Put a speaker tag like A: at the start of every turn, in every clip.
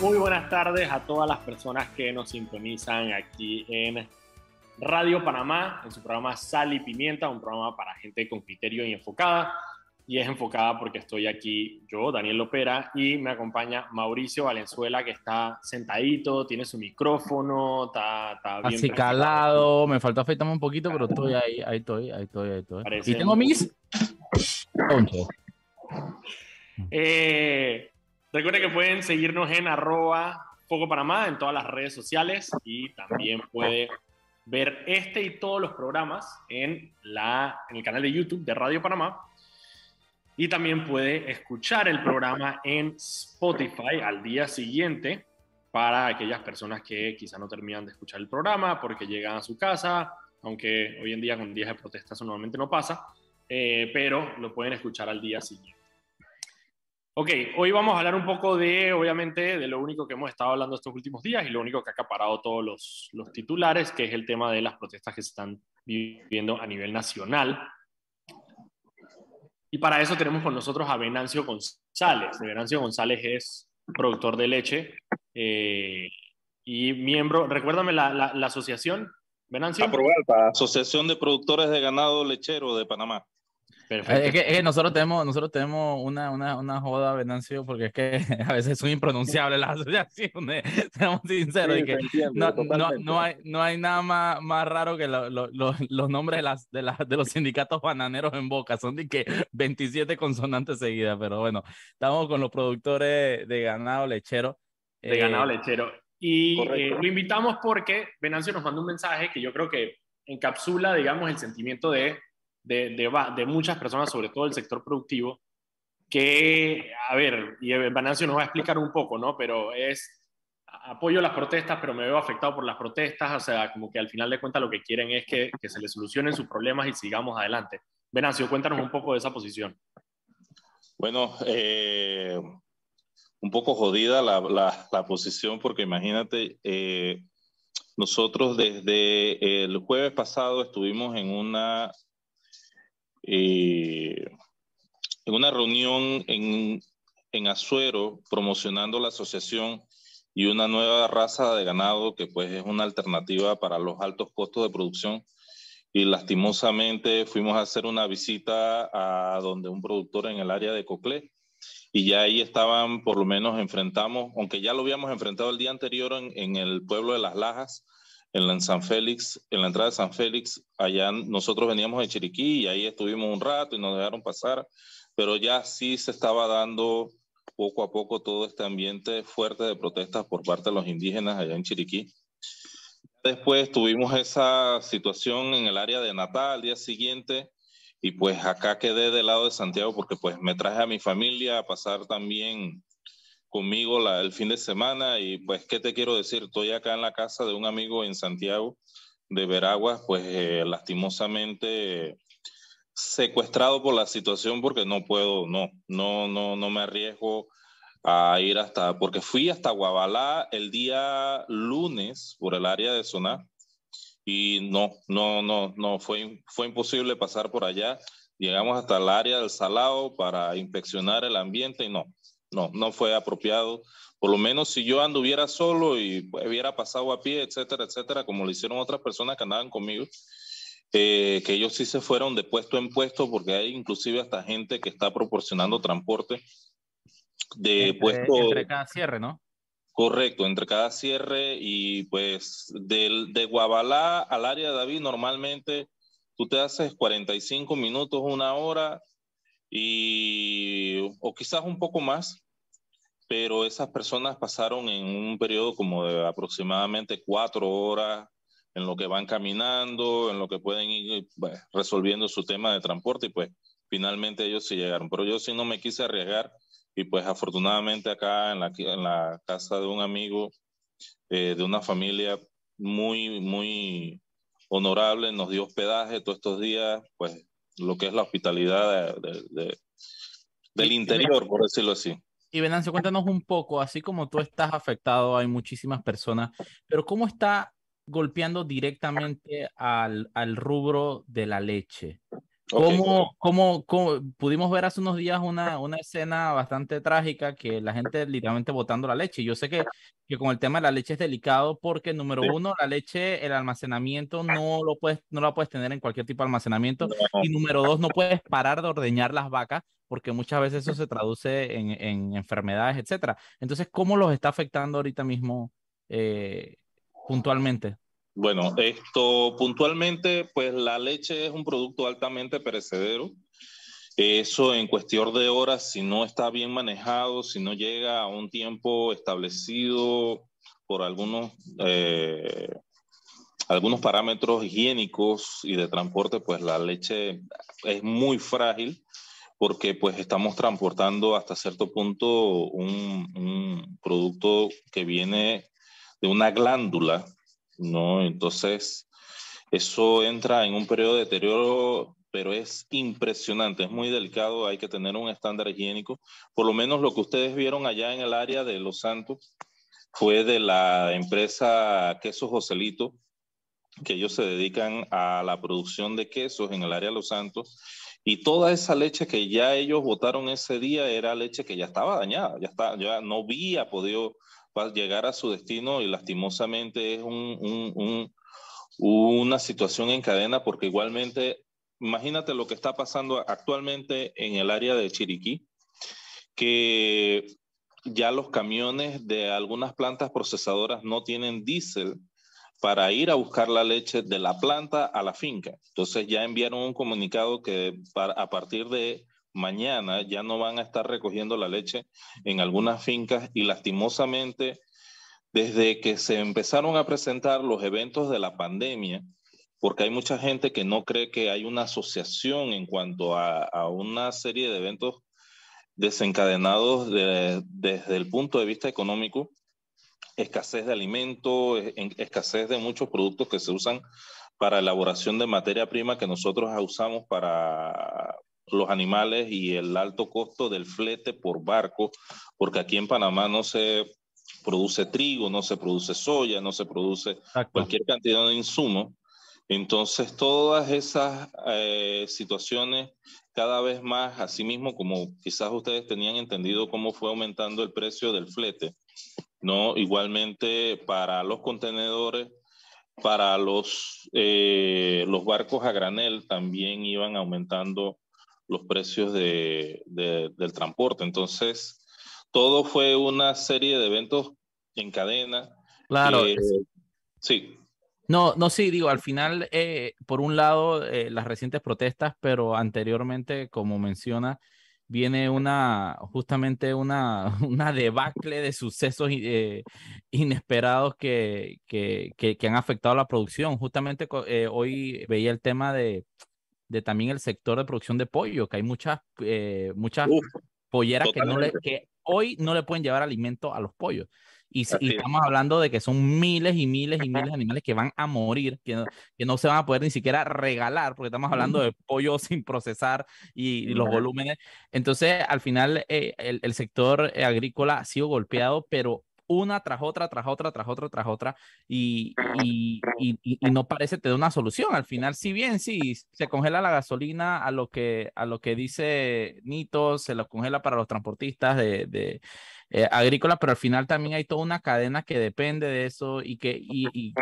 A: Muy buenas tardes a todas las personas que nos sintonizan aquí en Radio Panamá, en su programa Sal y Pimienta, un programa para gente con criterio y enfocada. Y es enfocada porque estoy aquí yo, Daniel Lopera, y me acompaña Mauricio Valenzuela, que está sentadito, tiene su micrófono, está, está bien.
B: Así calado, me falta afeitarme un poquito, pero estoy ahí, ahí estoy, ahí estoy, ahí estoy. Y tengo mis...
A: Eh, recuerden que pueden seguirnos en arroba Foco Panamá en todas las redes sociales y también puede ver este y todos los programas en, la, en el canal de YouTube de Radio Panamá. Y también puede escuchar el programa en Spotify al día siguiente para aquellas personas que quizá no terminan de escuchar el programa porque llegan a su casa, aunque hoy en día con días de protesta eso normalmente no pasa, eh, pero lo pueden escuchar al día siguiente. Ok, hoy vamos a hablar un poco de, obviamente, de lo único que hemos estado hablando estos últimos días y lo único que ha acaparado todos los, los titulares, que es el tema de las protestas que se están viviendo a nivel nacional. Y para eso tenemos con nosotros a Venancio González. Venancio González es productor de leche eh, y miembro, recuérdame la, la, la asociación, Venancio.
C: Aprobalpa, Asociación de Productores de Ganado Lechero de Panamá.
A: Perfecto.
B: Es que, es que nosotros tenemos, nosotros tenemos una, una, una joda, Venancio, porque es que a veces son impronunciables las asociaciones, seamos sinceros,
C: Sí,
B: y que
C: entiendo,
B: no, no, no, hay, no hay nada más, más raro que lo- lo- lo- los nombres de, las, de, las, de los sindicatos bananeros en boca, son de que 27 consonantes seguidas, pero bueno, estamos con los productores de ganado lechero.
A: de
B: eh,
A: ganado lechero. Y eh, lo invitamos porque Venancio nos mandó un mensaje que yo creo que encapsula, digamos, el sentimiento de, de, de, de muchas personas, sobre todo el sector productivo, que, a ver, y Venancio nos va a explicar un poco, ¿no? Pero es, apoyo las protestas, pero me veo afectado por las protestas, o sea, como que al final de cuentas lo que quieren es que, que se les solucionen sus problemas y sigamos adelante. Venancio, cuéntanos un poco de esa posición.
C: Bueno, eh, un poco jodida la, la- la posición porque imagínate, eh, nosotros desde el jueves pasado estuvimos en una, eh, en una reunión en, en Azuero promocionando la asociación y una nueva raza de ganado que pues es una alternativa para los altos costos de producción. Y lastimosamente fuimos a hacer una visita a donde un productor en el área de Coclé y ya ahí estaban, por lo menos enfrentamos, aunque ya lo habíamos enfrentado el día anterior en, en el pueblo de Las Lajas, en, la, San Félix, en la entrada de San Félix, allá nosotros veníamos de Chiriquí y ahí estuvimos un rato y nos dejaron pasar, pero ya sí se estaba dando poco a poco todo este ambiente fuerte de protestas por parte de los indígenas allá en Chiriquí. Después tuvimos esa situación en el área de Natal al día siguiente y pues acá quedé del lado de Santiago porque pues me traje a mi familia a pasar también conmigo el fin de semana y pues qué te quiero decir, estoy acá en la casa de un amigo en Santiago de Veraguas, pues eh, lastimosamente secuestrado por la situación porque no puedo, no, no, no, no me arriesgo a ir hasta, porque fui hasta Guabalá el día lunes por el área de Soná y no, no, no, no, fue, fue imposible pasar por allá. Llegamos hasta el área del Salado para inspeccionar el ambiente y no, no, no fue apropiado. Por lo menos si yo anduviera solo y pues, hubiera pasado a pie, etcétera, etcétera, como lo hicieron otras personas que andaban conmigo, eh, que ellos sí se fueron de puesto en puesto porque hay inclusive hasta gente que está proporcionando transporte de
B: entre,
C: puesto
B: entre cada cierre, ¿no?
C: correcto entre cada cierre y pues del, de Guabalá al área de David normalmente tú te haces 45 minutos, una hora y o quizás un poco más, pero esas personas pasaron en un periodo como de aproximadamente cuatro horas en lo que van caminando, en lo que pueden ir bueno, resolviendo su tema de transporte y pues finalmente ellos sí llegaron. Pero yo sí no me quise arriesgar y pues afortunadamente acá en la, en la casa de un amigo eh, de una familia muy, muy honorable nos dio hospedaje todos estos días, pues lo que es la hospitalidad de, de, de, del interior, por decirlo así.
B: Y Venancio, cuéntanos un poco, así como tú estás afectado, hay muchísimas personas, pero ¿cómo está golpeando directamente al, al rubro de la leche? ¿Cómo, cómo, cómo, pudimos ver hace unos días una, una escena bastante trágica que la gente literalmente botando la leche? Yo sé que, que con el tema de la leche es delicado porque, número uno, la leche, el almacenamiento no lo puedes, no la puedes tener en cualquier tipo de almacenamiento. Y número dos, no puedes parar de ordeñar las vacas porque muchas veces eso se traduce en, en enfermedades, etcétera. Entonces, ¿cómo los está afectando ahorita mismo eh, puntualmente?
C: Bueno, esto puntualmente, pues la leche es un producto altamente perecedero. Eso en cuestión de horas, si no está bien manejado, si no llega a un tiempo establecido por algunos, eh, algunos parámetros higiénicos y de transporte, pues la leche es muy frágil porque pues estamos transportando hasta cierto punto un, un producto que viene de una glándula ¿no? Entonces, eso entra en un periodo de deterioro, pero es impresionante, es muy delicado, hay que tener un estándar higiénico. Por lo menos lo que ustedes vieron allá en el área de Los Santos fue de la empresa Quesos Joselito, que ellos se dedican a la producción de quesos en el área de Los Santos. Y toda esa leche que ya ellos votaron ese día era leche que ya estaba dañada, ya, está, ya no había podido llegar a su destino y lastimosamente es una situación en cadena porque igualmente, imagínate lo que está pasando actualmente en el área de Chiriquí, que ya los camiones de algunas plantas procesadoras no tienen diésel para ir a buscar la leche de la planta a la finca. Entonces ya enviaron un comunicado que a partir de mañana ya no van a estar recogiendo la leche en algunas fincas y lastimosamente desde que se empezaron a presentar los eventos de la pandemia, porque hay mucha gente que no cree que hay una asociación en cuanto a, una serie de eventos desencadenados desde el punto de vista económico, escasez de alimentos, escasez de muchos productos que se usan para elaboración de materia prima que nosotros usamos para, los animales y el alto costo del flete por barco, porque aquí en Panamá no se produce trigo, no se produce soya, no se produce cualquier cantidad de insumo. Entonces, todas esas eh, situaciones cada vez más, así mismo como quizás ustedes tenían entendido cómo fue aumentando el precio del flete, ¿no? Igualmente para los contenedores, para los, eh, los barcos a granel también iban aumentando los precios de, del transporte. Entonces, todo fue una serie de eventos en cadena.
B: Claro.
C: sí.
B: No, no, sí, digo, al final, eh, por un lado, eh, las recientes protestas, pero anteriormente, como menciona, viene una, justamente una, una debacle de sucesos eh, inesperados que, que, que, han afectado la producción. Justamente hoy veía el tema de, de también el sector de producción de pollo, que hay muchas, eh, muchas polleras que, no le, que hoy no le pueden llevar alimento a los pollos. Y, estamos hablando de que son miles y miles y miles de animales que van a morir, que no, que no se van a poder ni siquiera regalar, porque estamos hablando de pollo sin procesar y, los volúmenes. Entonces, al final, eh, el, el, sector agrícola ha sido golpeado, pero una tras otra, tras otra, tras otra, tras otra, y, y, y, no parece tener una solución. Al final, si bien sí, se congela la gasolina a lo que, a lo que dice Nito, se lo congela para los transportistas de, de eh, agrícolas, pero al final también hay toda una cadena que depende de eso y que, y,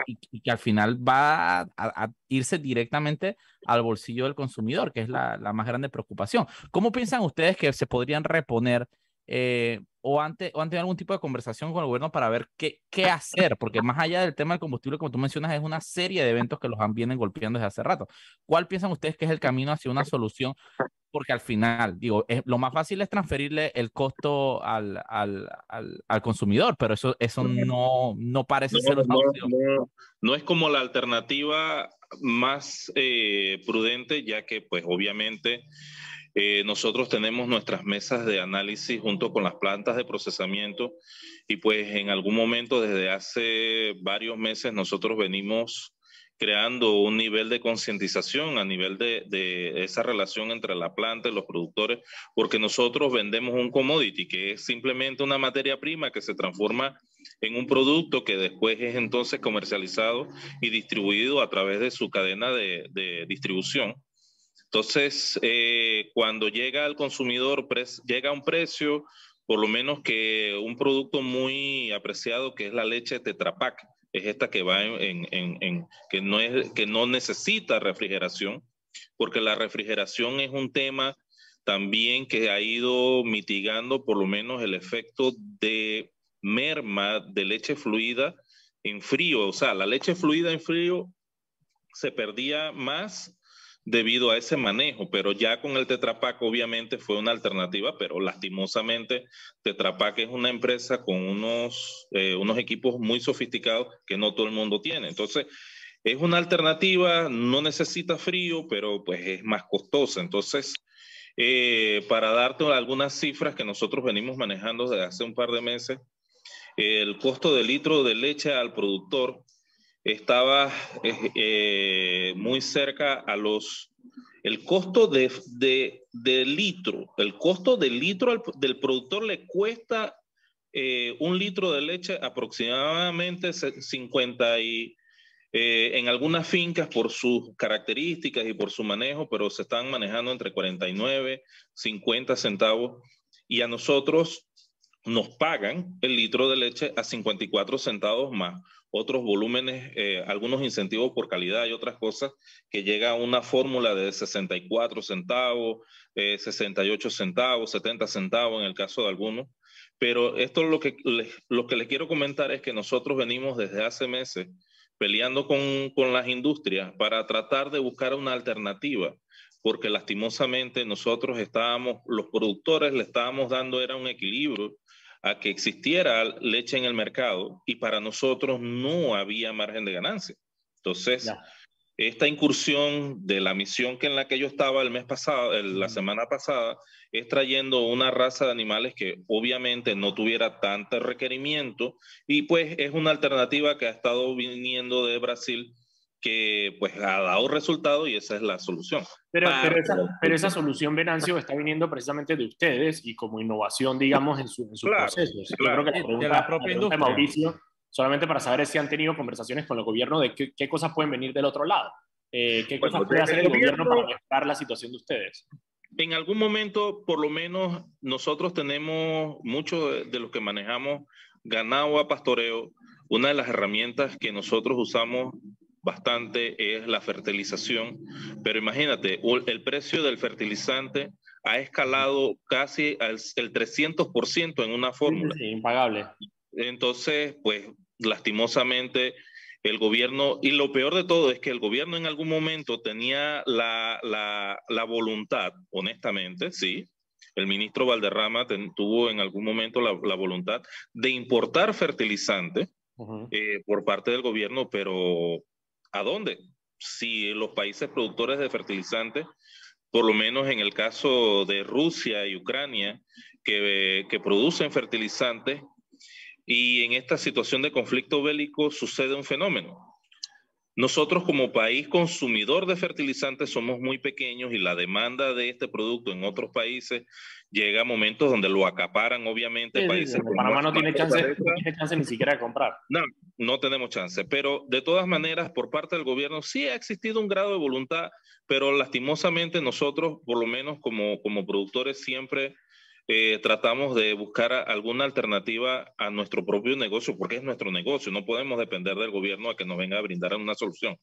B: que al final va a, irse directamente al bolsillo del consumidor, que es la, la más grande preocupación. ¿Cómo piensan ustedes que se podrían reponer? Eh, o o antes algún tipo de conversación con el gobierno para ver qué, qué hacer, porque más allá del tema del combustible, como tú mencionas, es una serie de eventos que los han vienen golpeando desde hace rato. ¿Cuál piensan ustedes que es el camino hacia una solución? Porque al final, digo, lo más fácil es transferirle el costo al, al, al, consumidor, pero eso, eso no, no parece ser una opción.
C: No, es como la alternativa más eh, prudente, ya que pues obviamente eh, nosotros tenemos nuestras mesas de análisis junto con las plantas de procesamiento y pues en algún momento desde hace varios meses nosotros venimos creando un nivel de concientización a nivel de, esa relación entre la planta y los productores, porque nosotros vendemos un commodity, que es simplemente una materia prima que se transforma en un producto que después es entonces comercializado y distribuido a través de su cadena de, de distribución. Entonces, eh, cuando llega al consumidor, llega a un precio, por lo menos que un producto muy apreciado que es la leche Tetra Pak, es esta que va en, que, no es, que no necesita refrigeración, porque la refrigeración es un tema también que ha ido mitigando por lo menos el efecto de merma de leche fluida en frío. O sea, la leche fluida en frío se perdía más debido a ese manejo, pero ya con el Tetra Pak obviamente fue una alternativa, pero lastimosamente Tetra Pak es una empresa con unos, eh, unos equipos muy sofisticados que no todo el mundo tiene. Entonces, es una alternativa, no necesita frío, pero pues es más costosa. Entonces, eh, para darte algunas cifras que nosotros venimos manejando desde hace un par de meses, el costo de litro de leche al productor estaba eh, eh, muy cerca a los, el costo de, de, litro, el costo del litro del productor le cuesta eh, un litro de leche aproximadamente 50 y en algunas fincas por sus características y por su manejo, pero se están manejando entre 49, 50 centavos. Y a nosotros nos pagan el litro de leche a 54 centavos más otros volúmenes, eh, algunos incentivos por calidad y otras cosas, que llega a una fórmula de 64 centavos, 68 eh, centavos, 70 centavos en el caso de algunos. Pero esto lo que, lo que les quiero comentar es que nosotros venimos desde hace meses peleando con, con las industrias para tratar de buscar una alternativa porque lastimosamente nosotros estábamos, los productores le estábamos dando, era un equilibrio a que existiera leche en el mercado y para nosotros no había margen de ganancia. Entonces, esta incursión de la misión que en la que yo estaba el mes pasado, la semana pasada, es trayendo una raza de animales que obviamente no tuviera tanto requerimiento y pues es una alternativa que ha estado viniendo de Brasil que pues ha dado resultado y esa es la solución.
A: Pero, pero, esa, solución, Venancio, está viniendo precisamente de ustedes y como innovación, digamos, en, su, en sus procesos. Yo creo que la pregunta, de la propia industria. Mauricio, solamente para saber si han tenido conversaciones con el gobierno de qué, cosas pueden venir del otro lado. Eh, ¿Qué cosas puede hacer el gobierno, para mejorar la situación de ustedes?
C: En algún momento, por lo menos, nosotros tenemos mucho de, de lo que manejamos ganado a pastoreo. Una de las herramientas que nosotros usamos bastante es la fertilización, pero imagínate, el precio del fertilizante ha escalado casi al el 300% en una fórmula.
A: Sí, impagable.
C: Entonces, pues lastimosamente el gobierno, y lo peor de todo es que el gobierno en algún momento tenía la, la, la voluntad, honestamente, sí, el ministro Valderrama tuvo en algún momento la, la voluntad de importar fertilizante eh, por parte del gobierno, pero ¿A dónde? Si los países productores de fertilizantes, por lo menos en el caso de Rusia y Ucrania, que, que producen fertilizantes, y en esta situación de conflicto bélico sucede un fenómeno. Nosotros como país consumidor de fertilizantes somos muy pequeños y la demanda de este producto en otros países llega a momentos donde lo acaparan, obviamente. países
A: Panamá no tiene, chance, no tiene chance ni siquiera de comprar.
C: No, no tenemos chance. Pero de todas maneras, por parte del gobierno sí ha existido un grado de voluntad, pero lastimosamente nosotros, por lo menos como, como productores, siempre eh, tratamos de buscar alguna alternativa a nuestro propio negocio, porque es nuestro negocio, no podemos depender del gobierno a que nos venga a brindar una solución.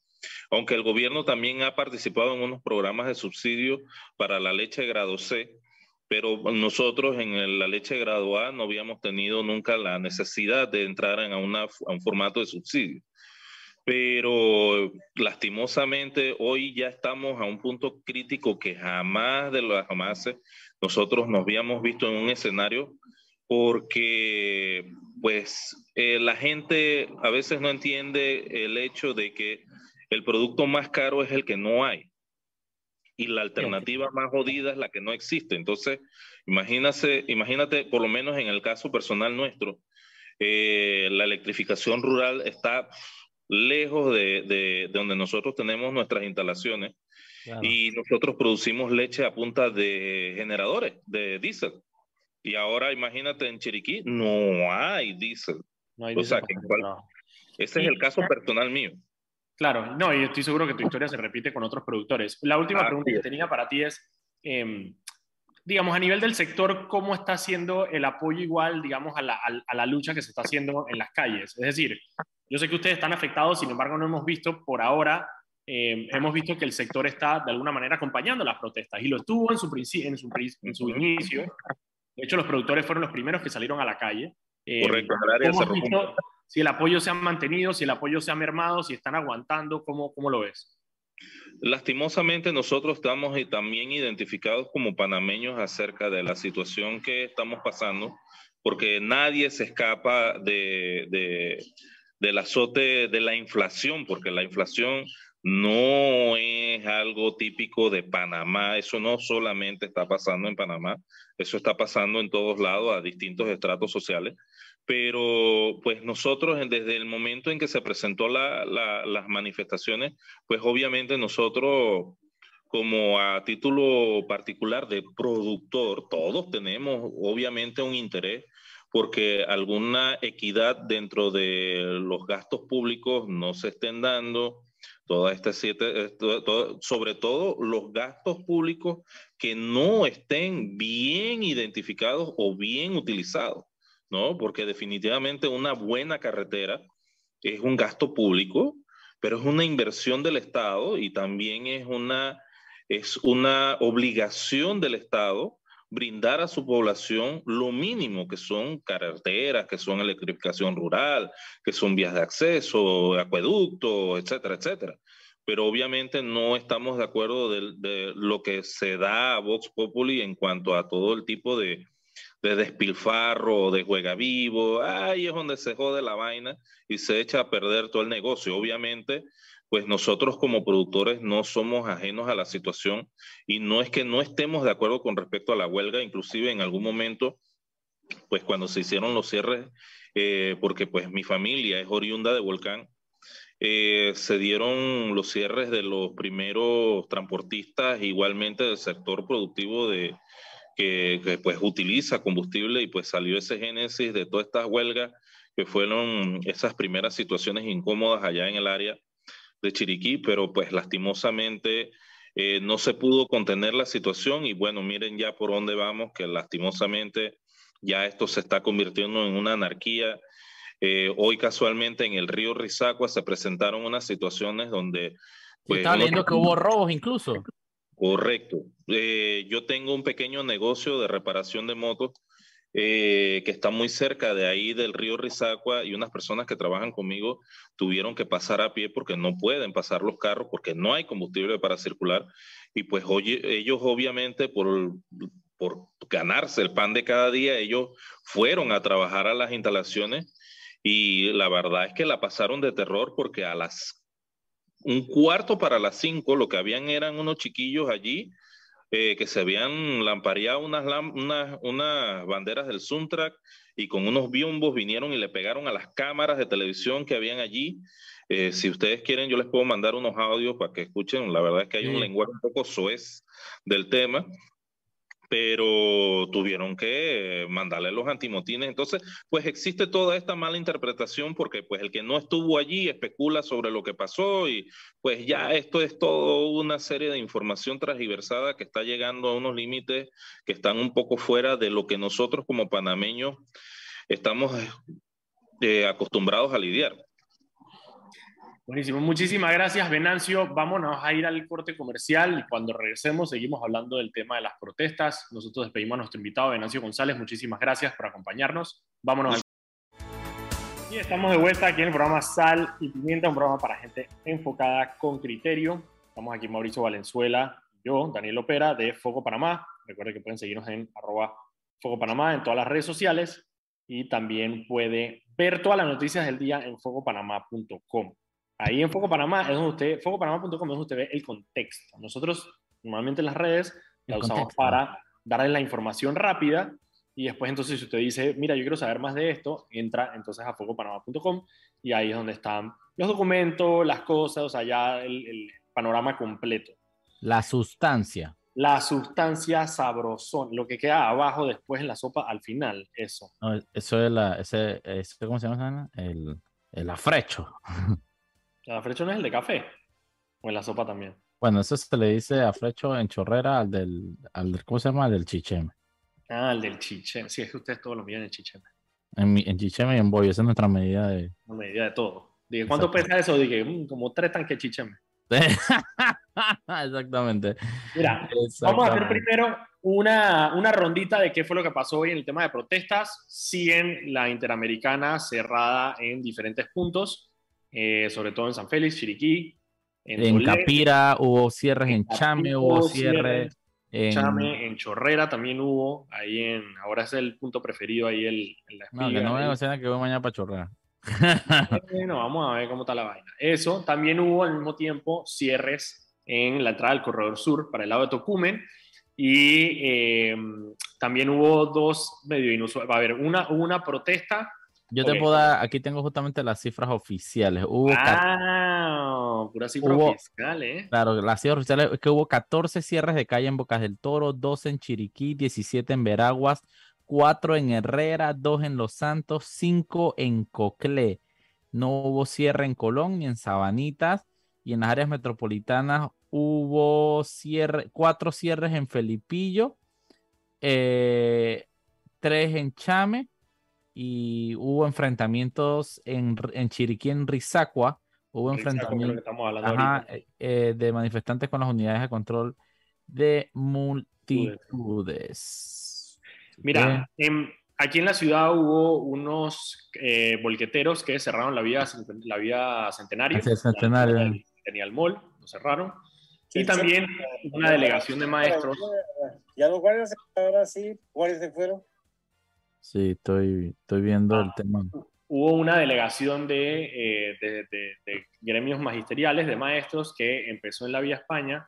C: Aunque el gobierno también ha participado en unos programas de subsidio para la leche grado C, pero nosotros en la leche graduada no habíamos tenido nunca la necesidad de entrar en a un formato de subsidio. Pero lastimosamente hoy ya estamos a un punto crítico que jamás de los jamás nosotros nos habíamos visto en un escenario porque pues eh, la gente a veces no entiende el hecho de que el producto más caro es el que no hay y la alternativa más jodida es la que no existe. Entonces, imagínate, imagínate, por lo menos en el caso personal nuestro, eh, la electrificación rural está lejos de, de, donde nosotros tenemos nuestras instalaciones y nosotros producimos leche a punta de generadores de diésel. Y ahora imagínate en Chiriquí no hay diésel. No hay o sea, que ese es el caso personal mío.
A: Claro, no, y estoy seguro que tu historia se repite con otros productores. La última ah, pregunta que tenía para ti es, em, digamos, a nivel del sector, ¿cómo está haciendo el apoyo igual, digamos, a la, a la, lucha que se está haciendo en las calles? Es decir, yo sé que ustedes están afectados, sin embargo, no hemos visto por ahora, em, hemos visto que el sector está de alguna manera acompañando las protestas y lo estuvo en su, en su, en su inicio. De hecho, los productores fueron los primeros que salieron a la calle.
C: Em, Correcto,
A: si el apoyo se ha mantenido, si el apoyo se ha mermado, si están aguantando, ¿cómo, cómo lo ves?
C: Lastimosamente nosotros estamos también identificados como panameños acerca de la situación que estamos pasando, porque nadie se escapa de, de, del azote de la inflación, porque la inflación no es algo típico de Panamá, eso no solamente está pasando en Panamá, eso está pasando en todos lados a distintos estratos sociales. Pero pues nosotros desde el momento en que se presentó las manifestaciones, pues obviamente nosotros como a título particular de productor, todos tenemos obviamente un interés porque alguna equidad dentro de los gastos públicos no se estén dando, todas estas siete, sobre todo los gastos públicos que no estén bien identificados o bien utilizados. ¿no? Porque definitivamente una buena carretera es un gasto público, pero es una inversión del Estado y también es una, es una obligación del Estado brindar a su población lo mínimo que son carreteras, que son electrificación rural, que son vías de acceso, acueductos, etcétera, etcétera. Pero obviamente no estamos de acuerdo de, lo que se da a Vox Populi en cuanto a todo el tipo de, de despilfarro, de juega vivo, ahí es donde se jode la vaina y se echa a perder todo el negocio. Obviamente, pues nosotros como productores no somos ajenos a la situación y no es que no estemos de acuerdo con respecto a la huelga, inclusive en algún momento, pues cuando se hicieron los cierres, eh, porque pues mi familia es oriunda de Volcán, eh, se dieron los cierres de los primeros transportistas, igualmente del sector productivo de, que, pues utiliza combustible y pues salió ese génesis de todas estas huelgas que fueron esas primeras situaciones incómodas allá en el área de Chiriquí, pero pues lastimosamente eh, no se pudo contener la situación y bueno, miren ya por dónde vamos, que lastimosamente ya esto se está convirtiendo en una anarquía. Eh, hoy casualmente en el río Rizacua se presentaron unas situaciones donde...
B: Pues, está viendo que hubo robos incluso.
C: Correcto. Eh, yo tengo un pequeño negocio de reparación de motos eh, que está muy cerca de ahí del río Rizacua y unas personas que trabajan conmigo tuvieron que pasar a pie porque no pueden pasar los carros porque no hay combustible para circular. Y pues ellos obviamente por, por ganarse el pan de cada día, ellos fueron a trabajar a las instalaciones y la verdad es que la pasaron de terror porque a las un cuarto para las cinco, lo que habían eran unos chiquillos allí eh, que se habían lampareado unas, unas, unas banderas del Suntrack y con unos biombos vinieron y le pegaron a las cámaras de televisión que habían allí. Eh, si ustedes quieren, yo les puedo mandar unos audios para que escuchen. La verdad es que hay un lenguaje un poco soez del tema pero tuvieron que mandarle los antimotines. Entonces, pues existe toda esta mala interpretación porque pues el que no estuvo allí especula sobre lo que pasó y pues ya esto es todo una serie de información transversada que está llegando a unos límites que están un poco fuera de lo que nosotros como panameños estamos eh, acostumbrados a lidiar.
A: Buenísimo, muchísimas gracias Venancio. Vámonos a ir al corte comercial y cuando regresemos seguimos hablando del tema de las protestas. Nosotros despedimos a nuestro invitado Venancio González. Muchísimas gracias por acompañarnos. Vámonos. Y estamos de vuelta aquí en el programa Sal y Pimienta, un programa para gente enfocada con criterio. Estamos aquí Mauricio Valenzuela, yo, Daniel Opera de Foco Panamá. Recuerden que pueden seguirnos en arroba Foco Panamá en todas las redes sociales y también puede ver todas las noticias del día en focopanamá.com. Ahí en Foco Panamá es donde usted, focopanamá.com es donde usted ve el contexto. Nosotros normalmente en las redes la usamos para darle la información rápida y después entonces si usted dice, mira, yo quiero saber más de esto, entra entonces a focopanamá.com y ahí es donde están los documentos, las cosas, o sea, ya el, panorama completo.
B: La sustancia.
A: La sustancia sabrosón, lo que queda abajo después en la sopa al final, eso.
B: eso es la, ese, ese ¿cómo se llama? El, el afrecho.
A: ¿El afrecho no es el de café? ¿O en la sopa también?
B: Bueno, eso se le dice afrecho en chorrera al del, al del- ¿cómo se llama? Al del chicheme.
A: Ah, el del chicheme. Sí, es que ustedes todos lo miden en chicheme.
B: En, en chicheme y en bollo, esa es nuestra medida de...
A: Una medida de todo. Dije, ¿cuánto pesa eso? Dije, "Mm, como tres tanques chicheme.
B: Exactamente.
A: Mira, Vamos a hacer
B: Exactamente.
A: primero una, una rondita de qué fue lo que pasó hoy en el tema de protestas. Siguen la Interamericana cerrada en diferentes puntos, eh, sobre todo en San Félix, Chiriquí, en,
B: En Capira hubo cierres, en
A: Capira
B: Chame
A: hubo
B: hubo cierres, en...
A: Chame, en Chorrera también hubo, ahí en, ahora es el punto preferido ahí el, en la
B: No, que
A: espiga,
B: no me que voy mañana para chorrar.
A: Bueno, vamos a ver cómo está la vaina. Eso, también hubo al mismo tiempo cierres en la entrada del corredor sur para el lado de Tocumen y eh, también hubo dos medio inusuales. Va a haber una, una protesta.
B: Yo te
A: Ok.
B: puedo dar, aquí tengo justamente las cifras oficiales. Hubo, ca-
A: Ah, pura cifra
B: Hubo-
A: fiscal, ¿eh?
B: claro, las cifras oficiales es que hubo 14 cierres de calle en Bocas del Toro, 12 en Chiriquí, 17 en Veraguas, 4 en Herrera, 2 en Los Santos, 5 en Coclé. No hubo cierre en Colón ni en Sabanitas y en las áreas metropolitanas hubo cierre, 4 cierres en Felipillo, 3 en Chame y hubo enfrentamientos en, en Chiriquí, en Rizacua, hubo enfrentamientos ajá, eh, eh, de manifestantes con las unidades de control de multitudes.
A: Mira, en- aquí en la ciudad hubo unos eh, bolqueteros que cerraron la vía, la vía Centenario.
B: El Centenario.
A: la- Tenía el mall, lo cerraron. Y también una delegación de maestros.
D: Ya los guardias ahora sí, ¿cuáles se fueron?
B: Sí, estoy, estoy viendo el
A: Ah.
B: tema.
A: Hubo una delegación de, eh, de- de- de gremios magisteriales, de maestros, que empezó en la Vía España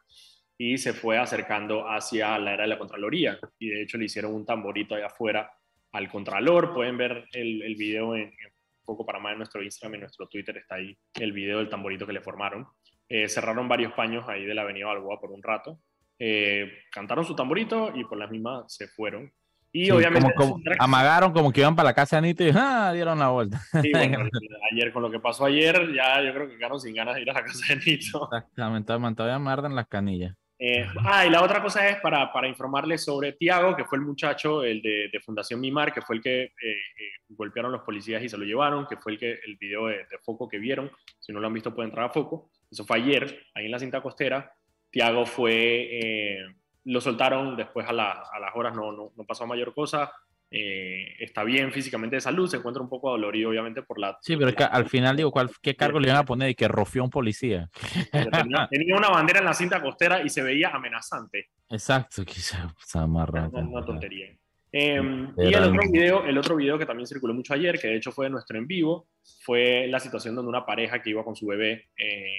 A: y se fue acercando hacia la era de la Contraloría. Y de hecho le hicieron un tamborito allá afuera al Contralor. Pueden ver el, el video en, en Poco para más en nuestro Instagram, en nuestro Twitter está ahí el video del tamborito que le formaron. Eh, cerraron varios paños ahí de la Avenida Balboa por un rato. Eh, cantaron su tamborito y por las mismas se fueron. Y
B: Sí,
A: obviamente...
B: como, como- amagaron como que iban para la casa de Anita y ¡ah! dieron la vuelta.
A: Sí, bueno, ayer con lo que pasó ayer, ya yo creo que quedaron sin ganas de ir a la casa de Nito.
B: Exactamente, todavía me arden las canillas.
A: Eh, ah, y la otra cosa es para, para informarles sobre Tiago, que fue el muchacho, el de, de Fundación Mimar, que fue el que eh, eh, golpearon los policías y se lo llevaron, que fue el, que, el video de, de Foco que vieron. Si no lo han visto, pueden entrar a Foco. Eso fue ayer, ahí en la cinta costera. Tiago fue, eh, lo soltaron después a, la- a las horas, no, no, no pasó mayor cosa. Eh, está bien físicamente de salud, se encuentra un poco dolorido, obviamente, por la.
B: Sí, pero es que al final digo, ¿cuál, ¿qué cargo le iban a poner? Y que rofió un policía.
A: Tenía, tenía una bandera en la cinta costera y se veía amenazante.
B: Exacto, que se, se amarra.
A: Una, una tontería. Eh, y el otro, video, el otro video que también circuló mucho ayer, que de hecho fue de nuestro en vivo, fue la situación donde una pareja que iba con su bebé eh,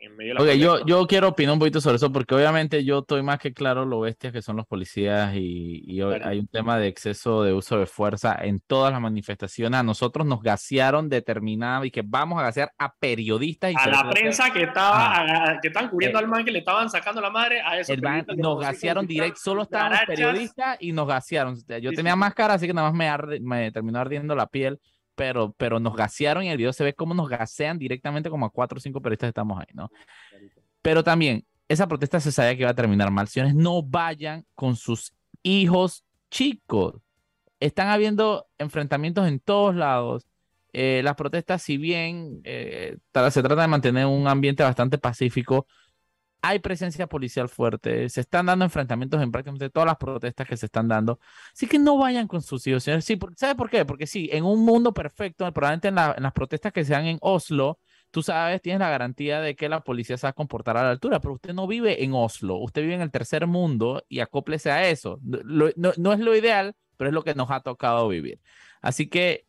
A: en medio de la
B: Ok, yo, yo quiero opinar un poquito sobre eso porque obviamente yo estoy más que claro lo bestias que son los policías y, y
A: Claro.
B: hay un tema de exceso de uso de fuerza en todas las manifestaciones. A nosotros nos gasearon determinada y que vamos a gasear a periodistas y
A: a la prensa que estaba a- que estaban cubriendo al man que le estaban sacando la madre a esos
B: man- nos gasearon directo, solo
A: cucarachas.
B: periodistas y nos gasearon. Yo
A: Sí,
B: tenía
A: sí.
B: máscara, así que nada más me, arde- me terminó ardiendo la piel, pero, pero nos gasearon y en el video se ve cómo nos gasean directamente como a cuatro o cinco periodistas que estamos ahí, ¿no? Pero también, esa protesta se sabía que iba a terminar mal. Señores, no vayan con sus hijos chicos. Están habiendo enfrentamientos en todos lados. Eh, las protestas, si bien eh, se trata de mantener un ambiente bastante pacífico, hay presencia policial fuerte, se están dando enfrentamientos en prácticamente todas las protestas que se están dando. Así que no vayan con sus hijos, señores. Sí, ¿sabe por qué? Porque sí, en un mundo perfecto, probablemente en, la- en las protestas que se dan en Oslo, tú sabes, tienes la garantía de que la policía se va a comportar a la altura, pero usted no vive en Oslo, usted vive en el tercer mundo y acóplese a eso. No es lo ideal, pero es lo que nos ha tocado vivir. Así que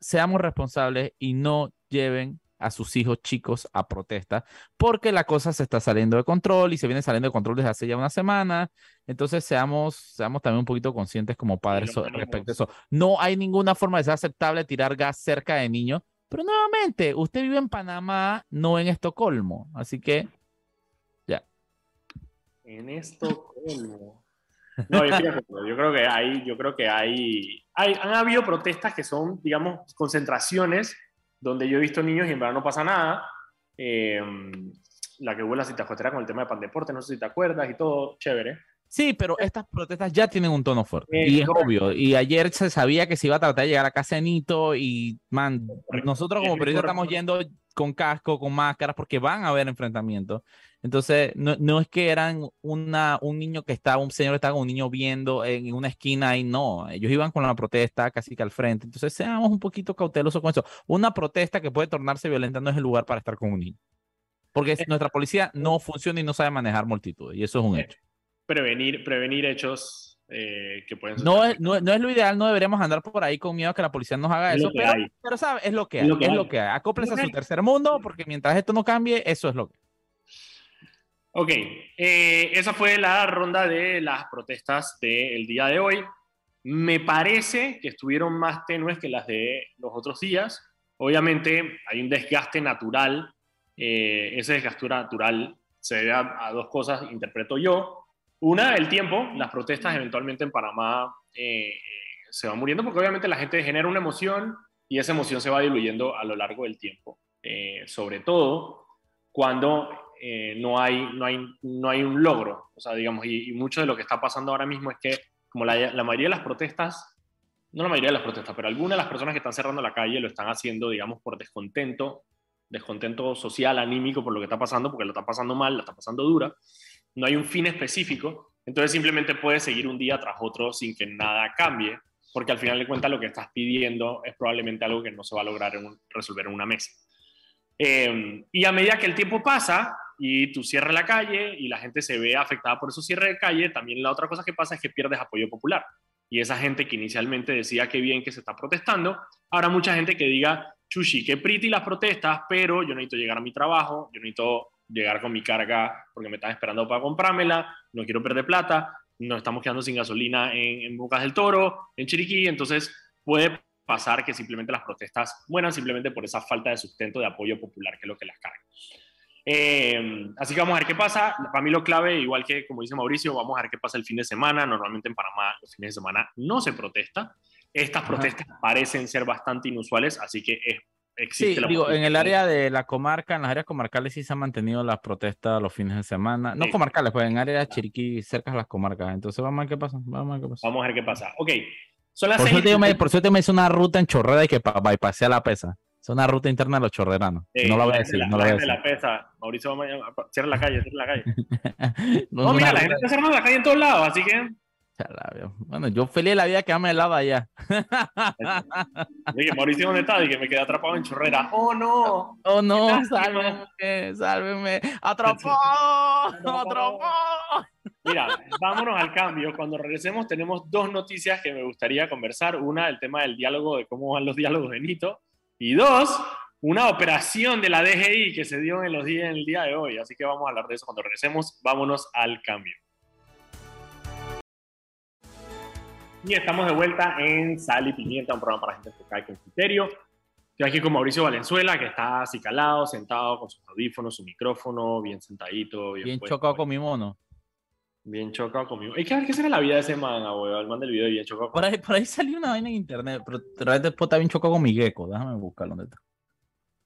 B: seamos responsables y no lleven a sus hijos chicos a protestas, porque la cosa se está saliendo de control y se viene saliendo de control desde hace ya una semana. Entonces seamos, seamos también un poquito conscientes como padres respecto a eso. No hay ninguna forma de ser aceptable tirar gas cerca de niños, pero nuevamente, usted vive en Panamá, no en Estocolmo. Así que
A: En Estocolmo. No, yo, fíjate, yo creo que hay, yo creo que hay, hay, han habido protestas que son, digamos, concentraciones donde yo he visto niños y en verdad no pasa nada. eh, la que hubo la citajotera con el tema de Pandeporte, no sé si te acuerdas y todo, chévere.
B: Sí, pero estas protestas ya tienen un tono fuerte.
A: Eh,
B: y es obvio. Y ayer se sabía que se iba a tratar de llegar a casa de Nito. Y, man, nosotros como periodistas estamos yendo con casco, con máscaras, porque van a haber enfrentamientos. Entonces, no, no es que eran una, un niño que estaba, un señor que estaba con un niño viendo en una esquina y no. Ellos iban con la protesta casi que al frente. Entonces, seamos un poquito cautelosos con eso. Una protesta que puede tornarse violenta no es el lugar para estar con un niño. Porque nuestra policía no funciona y no sabe manejar multitudes. Y eso es un hecho.
A: Prevenir, prevenir hechos eh, que pueden
B: No es, no, no es lo ideal, no deberíamos andar por ahí con miedo a que la policía nos haga
A: Es
B: eso, pero, pero ¿sabes? Es lo que
A: Es
B: hay,
A: lo que
B: es lo que hay. Acóplense a su tercer mundo, porque mientras esto no cambie, eso es lo que
A: Ok, eh, esa fue la ronda de las protestas del día de hoy. Me parece que estuvieron más tenues que las de los otros días. Obviamente hay un desgaste natural. eh, ese desgaste natural se debe a, a dos cosas, interpreto yo. Una, el tiempo. Las protestas eventualmente en Panamá eh, eh, se van muriendo porque obviamente la gente genera una emoción y esa emoción se va diluyendo a lo largo del tiempo. Eh, sobre todo cuando no, hay, no, hay, no hay un logro. O sea, digamos, y, mucho de lo que está pasando ahora mismo es que, como la, la mayoría de las protestas, no la mayoría de las protestas, pero algunas de las personas que están cerrando la calle lo están haciendo, digamos, por descontento, descontento social, anímico por lo que está pasando, porque lo está pasando mal, lo está pasando dura. No hay un fin específico, entonces simplemente puedes seguir un día tras otro sin que nada cambie, porque al final de cuentas lo que estás pidiendo es probablemente algo que no se va a lograr resolver en una mesa. Eh, y a medida que el tiempo pasa y tú cierras la calle y la gente se ve afectada por esos cierres de calle, también la otra cosa que pasa es que pierdes apoyo popular. Y esa gente que inicialmente decía que bien que se está protestando, habrá mucha gente que diga, chushi, qué pretty las protestas, pero yo necesito llegar a mi trabajo, yo necesito llegar con mi carga porque me están esperando para comprármela, no quiero perder plata, nos estamos quedando sin gasolina en, en Bocas del Toro, en Chiriquí, entonces puede pasar que simplemente las protestas mueran simplemente por esa falta de sustento de apoyo popular que es lo que las carga. Eh, así que vamos a ver qué pasa. Para mí lo clave, igual que como dice Mauricio, vamos a ver qué pasa el fin de semana. Normalmente en Panamá los fines de semana no se protesta. Estas
B: Ajá.
A: protestas parecen ser bastante inusuales, así que es- existe
B: Sí,
A: la
B: digo, en el área de la comarca, en las áreas comarcales sí se han mantenido las protestas los fines de semana. No
A: Sí.
B: comarcales, pues en áreas Chiriquí, cerca de las comarcas. Entonces vamos a ver qué pasa. Vamos a ver qué pasa.
A: Vamos a ver qué pasa. Ok, son las
B: Por
A: seis
B: suerte, me,
A: 50.
B: por suerte me hice una ruta en Chorrera y que pa, bypassé a la pesa. Es una ruta interna de los chorreranos.
A: Eh,
B: no lo voy a
A: la
B: decir,
A: la-
B: no
A: la
B: voy a decir.
A: la pesa. Mauricio, vamos a- cierra la calle, cierra la calle.
B: No,
A: No, mira, la gente
B: ruta-
A: está cerrando la calle en todos lados, así que
B: Chalabio. Bueno, yo feliz la vida que me helado allá.
A: Dije, Mauricio, ¿dónde está? Dije, me quedé atrapado en Chorrera. ¡Oh, no!
B: Oh no, sálvenme. ¡Atrapado!
A: Atrapado.
B: ¡Atrapado!
A: Mira, vámonos al cambio. Cuando regresemos tenemos dos noticias que me gustaría conversar. Una, el tema del diálogo, de cómo van los diálogos de Nito. Y dos, una operación de la DGI que se dio en, los días, en el día de hoy. Así que vamos a hablar de eso cuando regresemos. Vámonos al cambio. Y estamos de vuelta en Sal y Pimienta, un programa para gente enfocada y con criterio. Estoy aquí con Mauricio Valenzuela, que está así calado, sentado con sus audífonos, su micrófono, bien sentadito. Bien,
B: Bien
A: puesto.
B: chocado con mi mono.
A: Bien chocado conmigo. Hay que ver qué será la vida de ese man, abuelo. El man del video bien chocado.
B: Por ahí, por ahí salió una vaina en internet, pero realmente después está bien chocado con mi gecko. Déjame buscarlo donde está.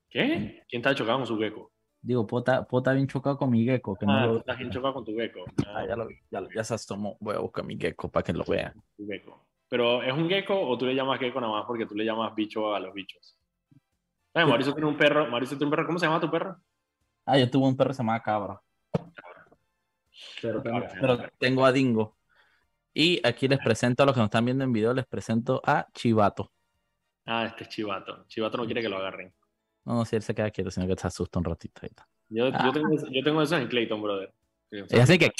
A: ¿Qué? ¿Quién está chocado con su gecko?
B: Digo, pota, pota bien chocado con mi gecko. Que no
A: Ah,
B: lo-
A: bien chocado con tu gecko.
B: Ah, ya, lo vi, ya, lo- ya se asomó. Voy a buscar mi gecko para que lo vean.
A: Tu gecko. Pero ¿es un gecko o tú le llamas gecko nada más porque tú le llamas bicho a los bichos? ¿Sabes? Mauricio tiene un perro. Mauricio tiene un perro. ¿Cómo se llama tu perro?
B: Ah, yo tuve un perro que se llamaba Cabra. Pero tengo,
A: Cabra.
B: pero tengo a Dingo. Y aquí les presento a los que nos están viendo en video, les presento a Chivato.
A: Ah, este es Chivato. Chivato no quiere que lo agarren.
B: No, si él se queda quieto, sino que se asusta un ratito. Ahí está.
A: Yo,
B: Ah.
A: yo, tengo, yo tengo eso en Clayton, brother.
B: Y así que.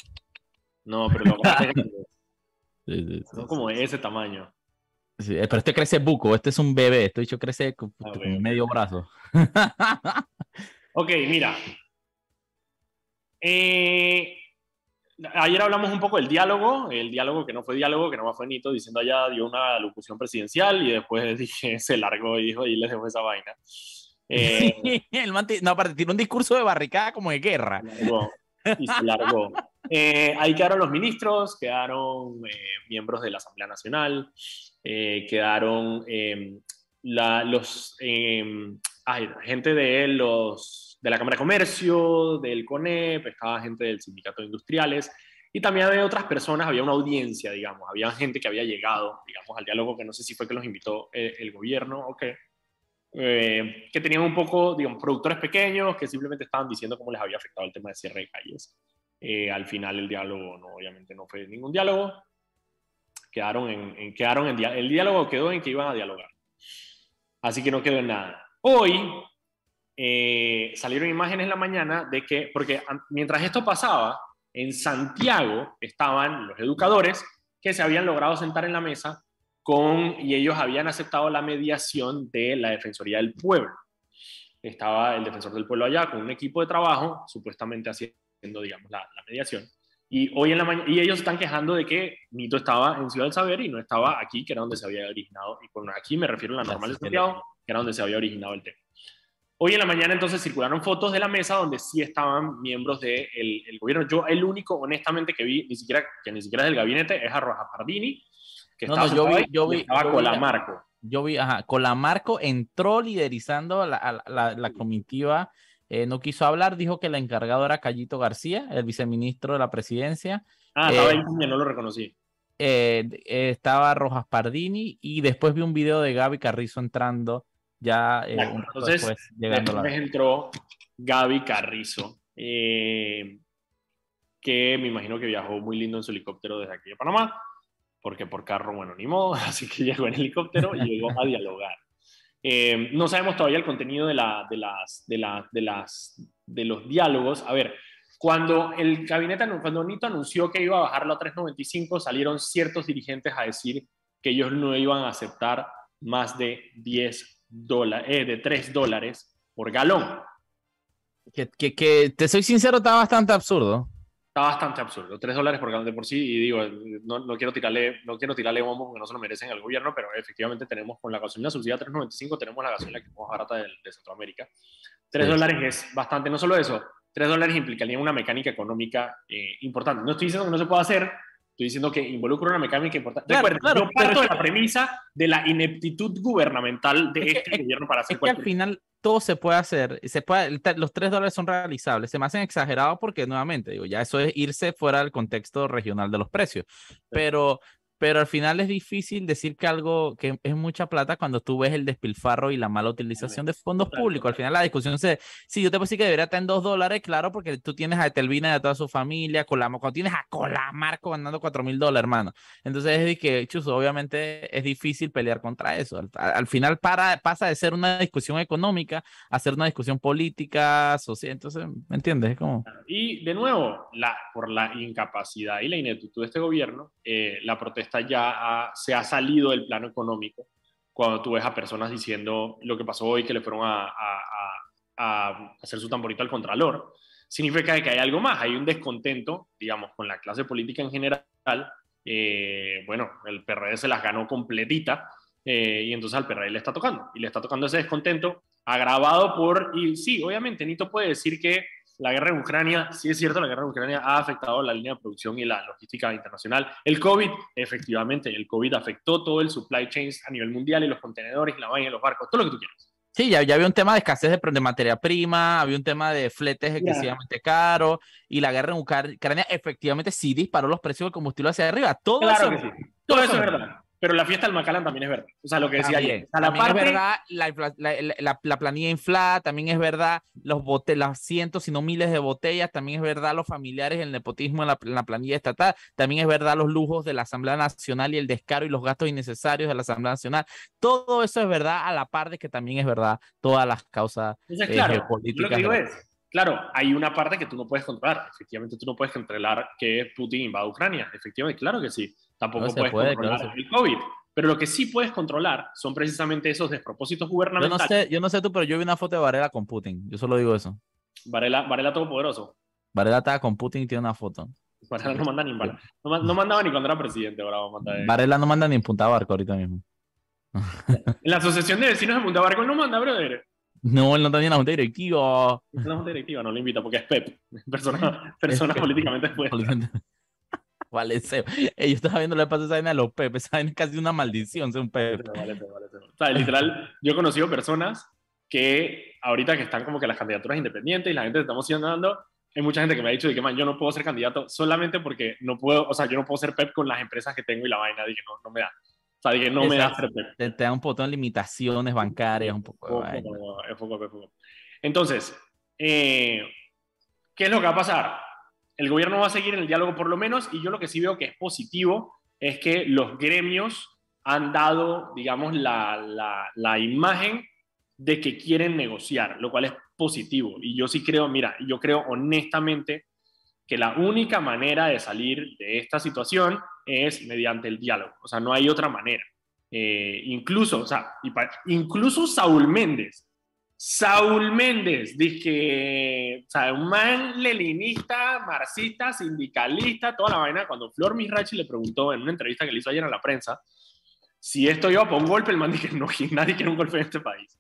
A: No, pero lo
B: Sí, sí, sí,
A: son como de ese tamaño.
B: sí, eh, pero este crece buco, este es un bebé, este bicho crece como,
A: Ah,
B: como
A: bueno.
B: medio brazo.
A: Ok, mira. Eh, ayer hablamos un poco del diálogo, el diálogo que no fue diálogo, que no fue Nito, diciendo allá dio una locución presidencial y después dije, se largó y dijo, y les dejó esa vaina. Eh,
B: el man ti- no, aparte, tiene un discurso de barricada como de guerra.
A: largó, y se largó. Eh, ahí quedaron los ministros, quedaron eh, miembros de la Asamblea Nacional, eh, quedaron eh, la, los, eh, ay, gente de los, de la Cámara de Comercio, del CONEP, estaba gente del Sindicato de Industriales, y también había otras personas, había una audiencia, digamos, había gente que había llegado, digamos, al diálogo, que no sé si fue que los invitó el, el gobierno o qué, eh, que tenían un poco, digamos, productores pequeños que simplemente estaban diciendo cómo les había afectado el tema de cierre de calles. Eh, al final el diálogo, no, obviamente no fue ningún diálogo, quedaron en, en quedaron en el diálogo quedó en que iban a dialogar. Así que no quedó en nada. Hoy eh, salieron imágenes en la mañana de que, porque mientras esto pasaba, en Santiago estaban los educadores que se habían logrado sentar en la mesa con, y ellos habían aceptado la mediación de la Defensoría del Pueblo. Estaba el defensor del pueblo allá con un equipo de trabajo, supuestamente haciendo, digamos, la, la mediación. Y hoy en la mañana, y ellos están quejando de que Mito estaba en Ciudad del Saber y no estaba aquí, que era donde se había originado. Y con aquí me refiero a la normal de Santiago, que era donde se había originado el tema. Hoy en la mañana entonces circularon fotos de la mesa donde sí estaban miembros del de el gobierno. Yo el único, honestamente, que vi, ni siquiera, que ni siquiera es del gabinete, es a Rojas Pardini, que
B: No,
A: estaba
B: no, yo vi- yo vi-
A: estaba
B: yo vi
A: con
B: la-
A: la Marco.
B: Yo vi, ajá, Colamarco entró liderizando la, la, la- la comitiva, eh, no quiso hablar, dijo que el encargado era Cayito García, el viceministro de la presidencia,
A: Ah, estaba
B: Eh,
A: ahí no lo reconocí.
B: eh, eh, estaba Rojas Pardini y después vi un video de Gaby Carrizo entrando ya
A: Claro,
B: un rato
A: entonces,
B: después, llegando la-
A: Después entró Gaby Carrizo, que me imagino que viajó muy lindo en su helicóptero desde aquí de Panamá, porque por carro, bueno, ni modo, así que llegó en helicóptero y llegó a dialogar. Eh, no sabemos todavía el contenido de, la, de, las, de, la, de, las, de los diálogos. A ver, cuando el gabinete, cuando Nito anunció que iba a bajarlo a 3.95, salieron ciertos dirigentes a decir que ellos no iban a aceptar más de 10 dólares, eh, de 3 dólares por galón.
B: que, que, que, te soy sincero, está bastante absurdo.
A: Está bastante absurdo, 3 dólares por galón de por sí, y digo, no, no quiero tirarle, no quiero tirarle bombo porque no se lo merecen al gobierno, pero efectivamente tenemos con la gasolina subsidiada 3.95, tenemos la gasolina que es más barata de, de Centroamérica. 3
B: Sí.
A: dólares es bastante, no solo eso, 3 dólares implicaría una mecánica económica eh, importante. No estoy diciendo que no se pueda hacer, estoy diciendo que involucra una mecánica importante.
B: Claro,
A: Recuerden,
B: claro,
A: yo parto de la premisa de la ineptitud gubernamental de
B: Es que-
A: este
B: es-
A: gobierno para hacer
B: Es que al
A: cualquier
B: final todo se puede hacer, se puede, los tres dólares son realizables, se me hacen exagerados porque nuevamente, digo, ya eso es irse fuera del contexto regional de los precios, pero, pero al final es difícil decir que algo que es mucha plata cuando tú ves el despilfarro y la mala utilización de fondos públicos. Al final la discusión se, sí, yo te puedo decir que debería estar en dos dólares, claro, porque tú tienes a Etelvina y a toda su familia, Colamo, cuando tienes a Colamarco ganando cuatro mil dólares, hermano. Entonces es de que, chuzo, obviamente es difícil pelear contra eso. Al, al final para, pasa de ser una discusión económica a ser una discusión política, social. Entonces, ¿me entiendes? Es como...
A: Y de nuevo, la, por la incapacidad y la ineptitud de este gobierno, eh, la protesta ya ha- se ha salido del plano económico. Cuando tú ves a personas diciendo lo que pasó hoy, que le fueron a, a- a- a hacer su tamborito al Contralor, significa que hay algo más, hay un descontento, digamos, con la clase política en general. Eh, bueno, el PRD se las ganó completita eh, y entonces al PRD le está tocando. Y le está tocando ese descontento agravado por, y sí, obviamente Nito puede decir que la guerra en Ucrania, sí es cierto, la guerra en Ucrania ha afectado la línea de producción y la logística internacional. El COVID, efectivamente, el COVID afectó todo el supply chains a nivel mundial y los contenedores, y la vaina, y los barcos, todo lo que tú quieras.
B: Sí, ya, ya había un tema de escasez de, de materia prima, había un tema de fletes excesivamente caros y la guerra en Ucrania efectivamente sí disparó los precios del combustible hacia arriba. Todo
A: Claro
B: eso,
A: que sí. Todo eso es verdad. Pero la fiesta del Macallan también es verdad. O sea, lo que decía ayer. A la
B: también
A: parte,
B: es verdad la, infla- la, la- la- la planilla inflada, también es verdad los bote, las cientos, si no miles de botellas, también es verdad los familiares, el nepotismo en la, en planilla estatal, también es verdad los lujos de la Asamblea Nacional y el descaro y los gastos innecesarios de la Asamblea Nacional. Todo eso es verdad a la par de que también es verdad todas las causas
A: Entonces,
B: eh,
A: claro, yo lo
B: geopolíticas
A: que digo
B: de-
A: es, claro, hay una parte que tú no puedes controlar. Efectivamente, tú no puedes controlar que Putin invada Ucrania. Efectivamente, claro que sí. Tampoco
B: No
A: puedes
B: puede,
A: controlar
B: claro,
A: el COVID. Pero lo que sí puedes controlar son precisamente esos despropósitos
B: Yo no
A: gubernamentales.
B: sé, yo no sé tú, pero yo vi una foto de Varela con Putin. Yo solo digo eso.
A: Varela, Varela Todopoderoso.
B: Varela estaba con Putin y tiene una foto.
A: Varela no manda ni no, no mandaba ni cuando era presidente, ahora va a mandar.
B: Varela no manda ni en Punta Barco ahorita mismo.
A: En la Asociación de Vecinos de Punta Barco no manda, brother.
B: No, él no tenía la junta directiva.
A: Es una junta directiva, no le invita porque es PEP. Persona, políticamente expuesta.
B: vale, Seba. Ey, yo estaba viendo vez pasada esa vaina de los Pepe, esa vaina es casi una maldición ser un Pepe.
A: Vale, vale, vale. O sea, literal, yo he conocido personas que ahorita que están como que las candidaturas independientes y la gente se está emocionando, hay mucha gente que me ha dicho de que, man, yo no puedo ser candidato solamente porque no puedo, o sea, yo no puedo ser PEP con las empresas que tengo y la vaina, que no, no me da. O sea, que no me da ser PEP.
B: Te, te da un poco de limitaciones bancarias, un de vaina.
A: poco. Entonces, eh, ¿qué es lo que va a pasar? El gobierno va a seguir en el diálogo por lo menos y yo lo que sí veo que es positivo es que los gremios han dado, digamos, la, la, imagen de que quieren negociar, lo cual es positivo. Y yo sí creo, mira, yo creo honestamente que la única manera de salir de esta situación es mediante el diálogo. O sea, no hay otra manera. Eh, incluso, o sea, incluso Saúl Méndez. Saúl Méndez, dije, o sea, un man leninista, marxista, sindicalista, toda la vaina. Cuando Flor Misrachi le preguntó en una entrevista que le hizo ayer a la prensa si esto iba por un golpe, el man dije, no, nadie quiere un golpe en este país.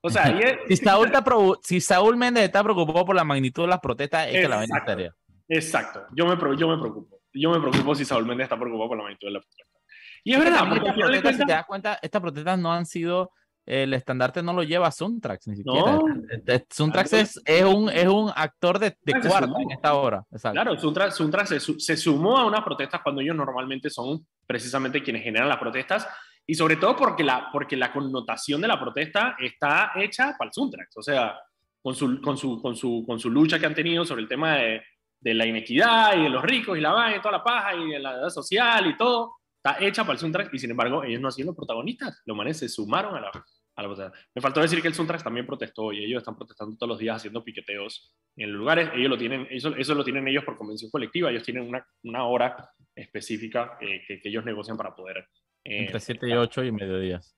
A: O sea, y es-
B: Si Saúl, está provo- si Saúl Méndez está preocupado por la magnitud de las protestas, es que la vaina es
A: Exacto. yo me, yo me preocupo. Yo me preocupo si Saúl Méndez está preocupado por la magnitud de la protesta. Y es verdad, porque
B: estas protestas, si te das cuenta, estas protestas no han sido, el estandarte no lo lleva Suntrax ni siquiera.
A: No.
B: Eh, Suntrax es, es, un, es un actor de, de cuarta en esta hora. Exacto.
A: Claro, Suntra, Suntra se, se sumó a unas protestas cuando ellos normalmente son precisamente quienes generan las protestas y sobre todo porque la, porque la connotación de la protesta está hecha para el Suntrax, o sea, con su, con, su, con, su, con su lucha que han tenido sobre el tema de, de la inequidad y de los ricos y la vaina y toda la paja y de la edad social y todo, está hecha para el Suntrax y sin embargo ellos no han sido los protagonistas, los manes se sumaron a la, a la. Me faltó decir que el Suntrax también protestó y ellos están protestando todos los días haciendo piqueteos en lugares, ellos lo tienen, eso, eso lo tienen ellos por convención colectiva, ellos tienen una, una hora específica eh, que, que ellos negocian para poder... eh,
B: Entre 7 y 8 y mediodías.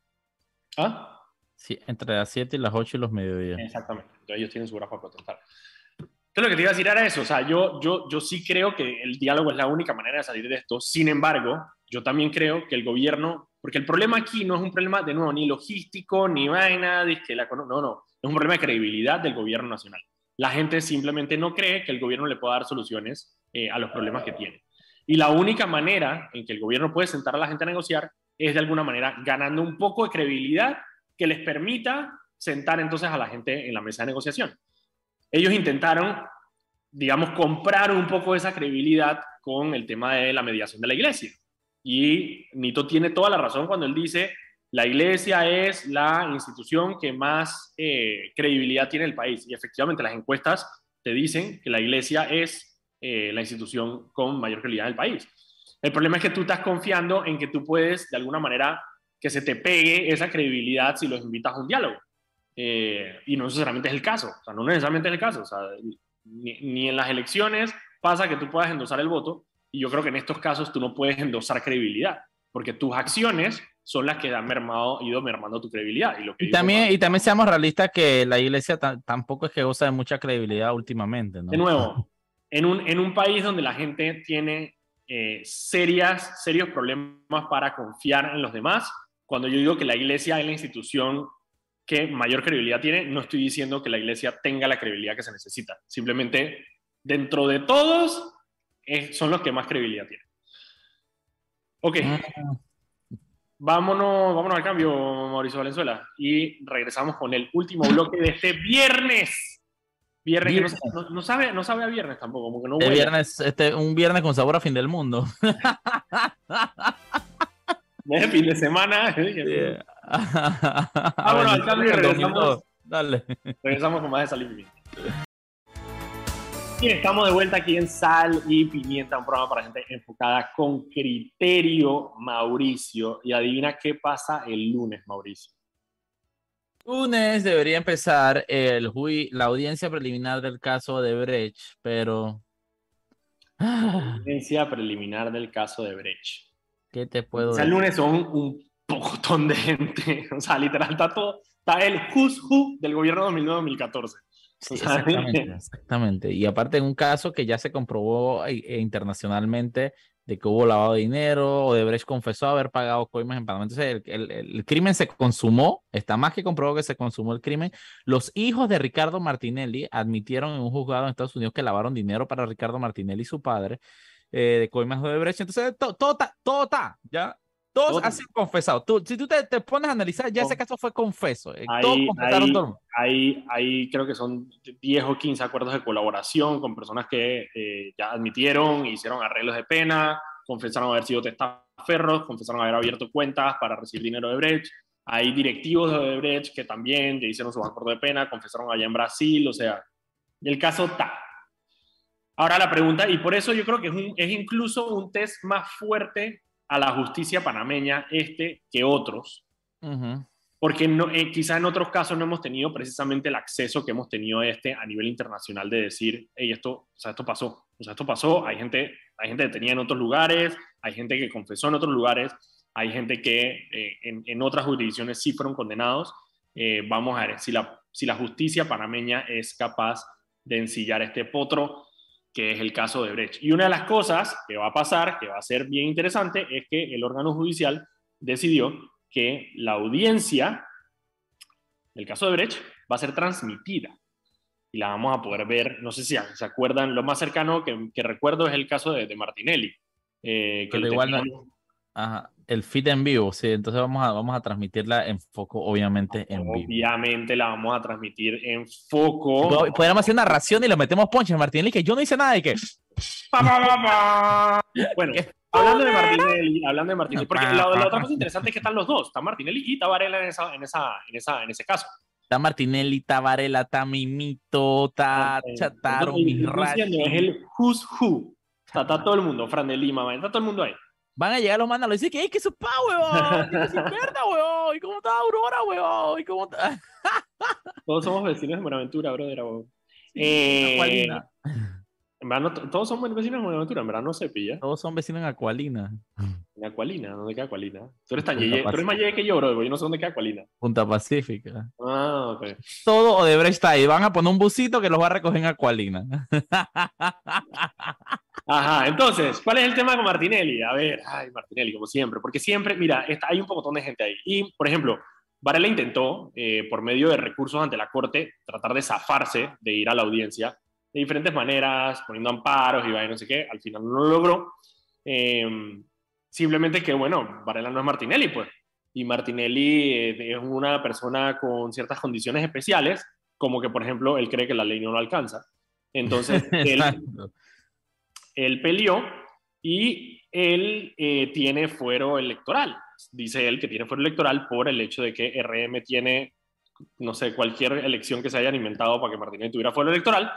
A: ¿Ah?
B: Sí, entre las 7 y las 8 y los mediodías.
A: Exactamente, entonces ellos tienen su hora para protestar. Entonces lo que te iba a decir era eso, o sea, yo, yo, yo sí creo que el diálogo es la única manera de salir de esto, sin embargo, yo también creo que el gobierno, porque el problema aquí no es un problema, de nuevo, ni logístico, ni vaina, de que la, no, no, es un problema de credibilidad del gobierno nacional. La gente simplemente no cree que el gobierno le pueda dar soluciones eh, a los problemas que tiene. Y la única manera en que el gobierno puede sentar a la gente a negociar es de alguna manera ganando un poco de credibilidad que les permita sentar entonces a la gente en la mesa de negociación. Ellos intentaron, digamos, comprar un poco esa credibilidad con el tema de la mediación de la iglesia. Y Nito tiene toda la razón cuando él dice, la iglesia es la institución que más eh, credibilidad tiene en el país. Y efectivamente las encuestas te dicen que la iglesia es eh, la institución con mayor credibilidad en el país. El problema es que tú estás confiando en que tú puedes, de alguna manera, que se te pegue esa credibilidad si los invitas a un diálogo. Eh, y no necesariamente es el caso, o sea, no necesariamente es el caso, o sea, ni, en las elecciones pasa que tú puedas endosar el voto, y yo creo que en estos casos tú no puedes endosar credibilidad, porque tus acciones son las que han mermado, ido mermando tu credibilidad. Y, lo que
B: y también, y también seamos realistas que la iglesia tampoco es que goza de mucha credibilidad últimamente, ¿no?
A: De nuevo, en un, en un país donde la gente tiene eh, serias, serios problemas para confiar en los demás, cuando yo digo que la iglesia es la institución que mayor credibilidad tiene, no estoy diciendo que la iglesia tenga la credibilidad que se necesita. Simplemente, dentro de todos, es, son los que más credibilidad tienen. Ok. Vámonos, vámonos al cambio, Mauricio Valenzuela. Y regresamos con el último bloque de este viernes. Viernes, viernes. Que no, no, no, sabe, no sabe a viernes tampoco, como que no
B: viernes, este, un viernes con sabor a fin del mundo.
A: Es fin de semana.
B: Yeah.
A: Vámonos al cambio y regresamos.
B: Dale.
A: Regresamos con más de Sal y Pimienta. Y estamos de vuelta aquí en Sal y Pimienta, un programa para gente enfocada con criterio, Mauricio. Y adivina qué pasa el lunes, Mauricio.
B: Lunes debería empezar el la audiencia preliminar del caso de Brecht, pero.
A: Audiencia preliminar del caso de Brecht.
B: ¿Qué te puedo
A: o sea, el lunes son un pocotón de gente. O sea, literal, está todo. Está el who's who del gobierno 2009-2014.
B: Sí, exactamente, exactamente. Y aparte, en un caso que ya se comprobó eh, internacionalmente de que hubo lavado de dinero, Odebrecht confesó haber pagado coimas en Panamá. Entonces, el, el, el, crimen se consumó, está más que comprobado que se consumó el crimen. Los hijos de Ricardo Martinelli admitieron en un juzgado en Estados Unidos que lavaron dinero para Ricardo Martinelli y su padre. eh, de coimas de Brecht. Entonces, to- todo está, todo está, ¿ya? Todos
A: Todo.
B: han sido confesados. Tú, si tú te, te pones a analizar, ya ese caso fue confeso. eh,
A: Ahí-
B: todos confesaron
A: ahí-
B: todo.
A: Hay, hay creo que son 10 o 15 acuerdos de colaboración con personas que eh, ya admitieron, hicieron arreglos de pena, confesaron haber sido testaferros, confesaron haber abierto cuentas para recibir dinero de Brecht. Hay directivos de Odebrecht que también ya hicieron sus acuerdos de pena, confesaron allá en Brasil, o sea, el caso está. Ahora la pregunta, y por eso yo creo que es, un- es incluso un test más fuerte a la justicia panameña este que otros, porque no, eh, quizá en otros casos no hemos tenido precisamente el acceso que hemos tenido a este a nivel internacional de decir, hey, esto, o sea, esto pasó, o sea, esto pasó, hay gente, hay gente detenida en otros lugares, hay gente que confesó en otros lugares, hay gente que eh, en, en otras jurisdicciones sí fueron condenados. Eh, vamos a ver si la, si la justicia panameña es capaz de ensillar este potro, que es el caso de Brecht. Y una de las cosas que va a pasar, que va a ser bien interesante, es que el órgano judicial decidió que la audiencia del caso de Brecht va a ser transmitida y la vamos a poder ver, no sé si se acuerdan, lo más cercano que, que recuerdo es el caso de, de Martinelli. eh, que
B: Pero igual no- Ajá. El feed en vivo, sí. Entonces vamos a, vamos a transmitirla en foco, obviamente, en vivo.
A: obviamente la vamos a transmitir en foco.
B: Po- Podríamos hacer narración y le metemos ponche a Martín que yo no hice nada de que.
A: Bueno, hablando de Martinelli, hablando de Martinelli, porque la, la otra cosa interesante es que están los dos, está Martinelli y Tabarela en, esa, en, esa, en, esa, en ese caso.
B: Está Martinelli, está Varela, está Mimito, está Chataro,
A: es el who's who. Está, está todo el mundo, Fran de Lima, está todo el mundo ahí.
B: Van a llegar los manos a decir que, ¡ay, que su pa, huevón! ¡Que su perda, huevón! ¿Y cómo está Aurora, huevón? ¿Y cómo está?
A: Todos somos vecinos de Buenaventura, brother. abogado. Eh,
B: Acualina.
A: en verdad, no to- todos somos vecinos de Buenaventura, en verdad no se pilla.
B: Todos son vecinos en Acualina.
A: Acualina, ¿dónde queda Acualina? Tú eres tan yeye, tú eres más yeye que yo, bro, yo no sé dónde queda Acualina.
B: Punta Pacífica.
A: Ah, ok.
B: Todo Odebrecht está ahí. Van a poner un busito que los va a recoger en Acualina.
A: Ajá, entonces, ¿cuál es el tema con Martinelli? A ver, ay, Martinelli, como siempre, porque siempre, mira, está, hay un montón de gente ahí. Y, por ejemplo, Varela intentó, eh, por medio de recursos ante la Corte, tratar de zafarse de ir a la audiencia de diferentes maneras, poniendo amparos y vaya, no sé qué, al final no lo logró. Eh, simplemente que, bueno, Varela no es Martinelli, pues. Y Martinelli eh, es una persona con ciertas condiciones especiales, como que, por ejemplo, él cree que la ley no lo alcanza. Entonces, él, él peleó y él eh, tiene fuero electoral. Dice él que tiene fuero electoral por el hecho de que RM tiene, no sé, cualquier elección que se hayan inventado para que Martínez tuviera fuero electoral.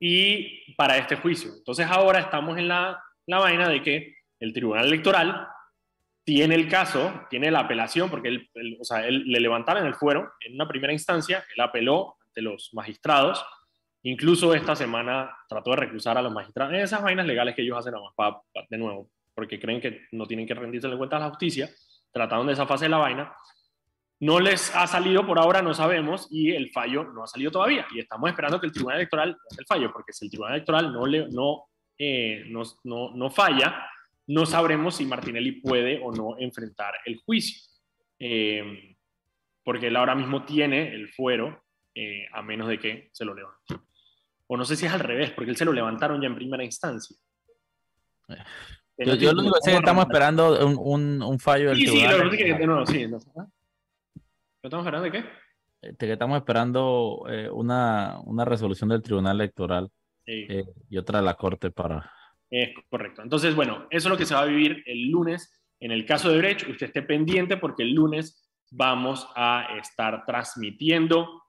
A: Y para este juicio. Entonces ahora estamos en la, la vaina de que el Tribunal Electoral tiene el caso, tiene la apelación, porque él, él- o sea, él, le levantaron el fuero en una primera instancia, él apeló ante los magistrados, Incluso esta semana trató de recusar a los magistrados. Esas vainas legales que ellos hacen nada más pa- pa- de nuevo, porque creen que no tienen que rendirse en cuenta a la justicia, trataron de esa fase de la vaina. No les ha salido por ahora, no sabemos, y el fallo no ha salido todavía. Y estamos esperando que el Tribunal Electoral haga el fallo, porque si el Tribunal Electoral no, le, no, eh, no, no, no falla, no sabremos si Martinelli puede o no enfrentar el juicio. Eh, porque él ahora mismo tiene el fuero, eh, a menos de que se lo levante. O no sé si es al revés, porque él se lo levantaron ya en primera instancia.
B: Yo, yo lo único que sé es que estamos esperando un, un, un fallo del
A: Sí, sí,
B: tribunal.
A: lo que es que sí. entonces, ¿ah? ¿Estamos esperando de qué?
B: Este, que estamos esperando eh, una, una resolución del tribunal electoral
A: Sí.
B: eh, y otra de la corte para.
A: Es correcto. Entonces, bueno, eso es lo que se va a vivir el lunes. En el caso de Brecht, usted esté pendiente porque el lunes vamos a estar transmitiendo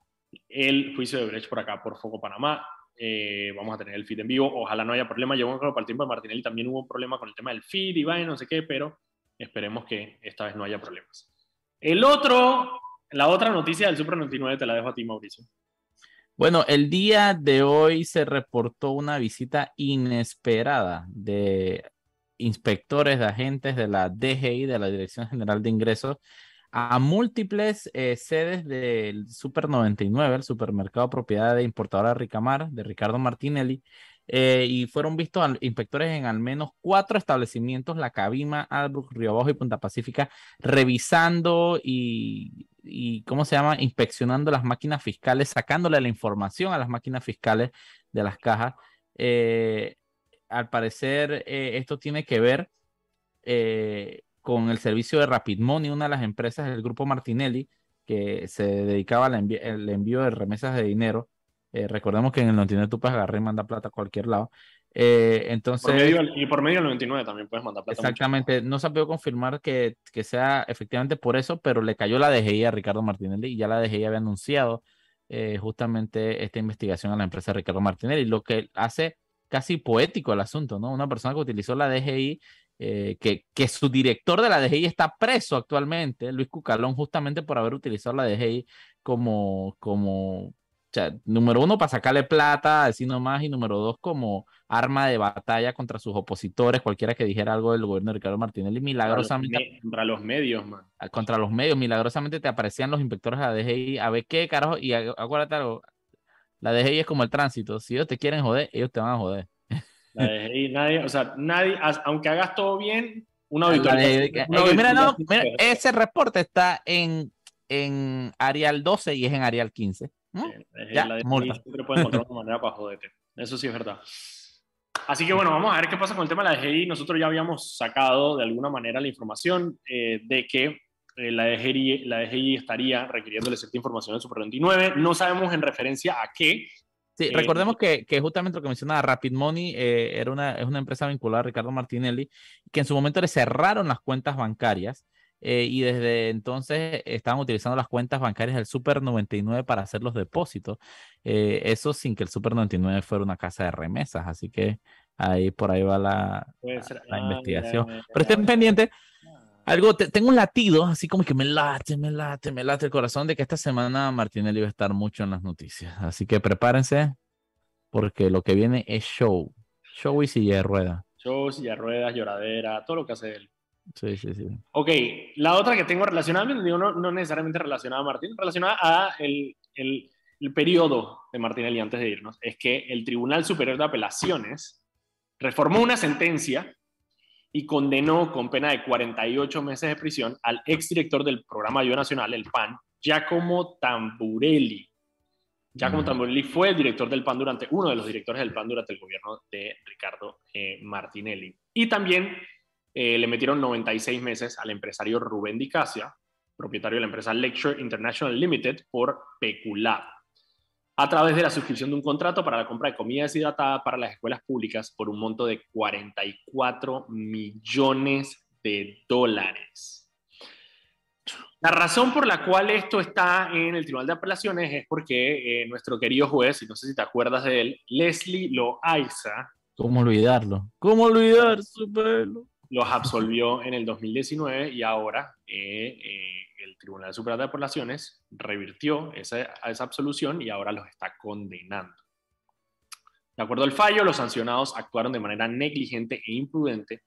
A: el juicio de Brecht por acá, por Foco Panamá. Eh, vamos a tener el feed en vivo. Ojalá no haya problema. Yo creo que para el tiempo de Martinelli también hubo un problema con el tema del feed y no sé qué, pero esperemos que esta vez no haya problemas. El otro, la otra noticia del Super 99 te la dejo a ti, Mauricio.
B: Bueno, el día de hoy se reportó una visita inesperada de inspectores, de agentes de la DGI, de la Dirección General de Ingresos, a múltiples eh, sedes del Super 99, el supermercado propiedad de importadora Ricamar, de Ricardo Martinelli, eh, y fueron vistos inspectores en al menos cuatro establecimientos, La Cabima, Albrook, Río Abajo y Punta Pacífica, revisando y, y, ¿cómo se llama? Inspeccionando las máquinas fiscales, sacándole la información a las máquinas fiscales de las cajas. Eh, al parecer eh, esto tiene que ver eh, con el servicio de Rapid Money, una de las empresas del grupo Martinelli que se dedicaba al envío de remesas de dinero. Recordemos que en el 99 tú puedes agarrar y mandar plata a cualquier lado. Entonces,
A: y por medio del 99 también puedes mandar plata.
B: Exactamente, no se ha podido confirmar que, que, sea efectivamente por eso, pero le cayó la DGI a Ricardo Martinelli y ya la DGI había anunciado justamente esta investigación a la empresa de Ricardo Martinelli, lo que hace casi poético el asunto, ¿no? Una persona que utilizó la DGI, eh, que, que su director de la DGI está preso actualmente, Luis Cucalón, justamente por haber utilizado la DGI como, como sea, número uno, para sacarle plata, así nomás, y número dos, como arma de batalla contra sus opositores, cualquiera que dijera algo del gobierno de Ricardo Martinelli, milagrosamente.
A: Contra los, medios, man.
B: Contra los medios, milagrosamente te aparecían los inspectores de la DGI a ver qué carajo, y acuérdate algo, la DGI es como el tránsito. Si ellos te quieren joder, ellos te van a joder.
A: La DGI, nadie, o sea, nadie, aunque hagas todo bien, una auditoría.
B: Mira, no, mira, ese reporte está en, en Arial 12 y es en Arial 15. ¿Mm?
A: ya, la DGI siempre puede encontrar una manera para joderte. Eso sí es verdad. Así que bueno, vamos a ver qué pasa con el tema de la DGI. Nosotros ya habíamos sacado de alguna manera la información eh, de que eh, la, DGI, la DGI estaría requiriéndole cierta información al Super 29. No sabemos en referencia a qué.
B: Sí, eh, recordemos que, que, justamente lo que mencionaba Rapid Money eh, era una, es una empresa vinculada a Ricardo Martinelli, que en su momento le cerraron las cuentas bancarias y desde entonces estaban utilizando las cuentas bancarias del Super 99 para hacer los depósitos. eso sin que el Super 99 fuera una casa de remesas, así que ahí por ahí va la, la, investigación. Pero estén pendientes algo, tengo un latido, así como que me late, me late, me late el corazón de que esta semana Martinelli va a estar mucho en las noticias. Así que prepárense, porque lo que viene es show. Show y silla de ruedas.
A: Show, silla de ruedas, lloradera, todo lo que hace él.
B: Sí, sí, sí.
A: Ok, la otra que tengo relacionada, digo, no, no necesariamente relacionada a Martín, relacionada a el, el, el periodo de Martinelli antes de irnos, es que el Tribunal Superior de Apelaciones reformó una sentencia y condenó con pena de 48 meses de prisión al exdirector del programa Ayuda Nacional, el PAN, Giacomo Tamburelli. Giacomo Tamburelli fue el director del PAN durante, uno de los directores del PAN durante el gobierno de Ricardo eh, Martinelli. Y también eh, le metieron 96 meses al empresario Rubén Di Casia, propietario de la empresa Lecture International Limited, por pecular a través de la suscripción de un contrato para la compra de comida deshidratada para las escuelas públicas por un monto de 44 millones de dólares. La razón por la cual esto está en el Tribunal de Apelaciones es porque eh, nuestro querido juez, y no sé si te acuerdas de él, Leslie Loaiza.
B: ¿Cómo olvidarlo? ¿Cómo olvidar su pelo?
A: Los absolvió en el 2019 y ahora eh, eh, el Tribunal Superior de Apelaciones revirtió esa, esa absolución y ahora los está condenando. De acuerdo al fallo, los sancionados actuaron de manera negligente e imprudente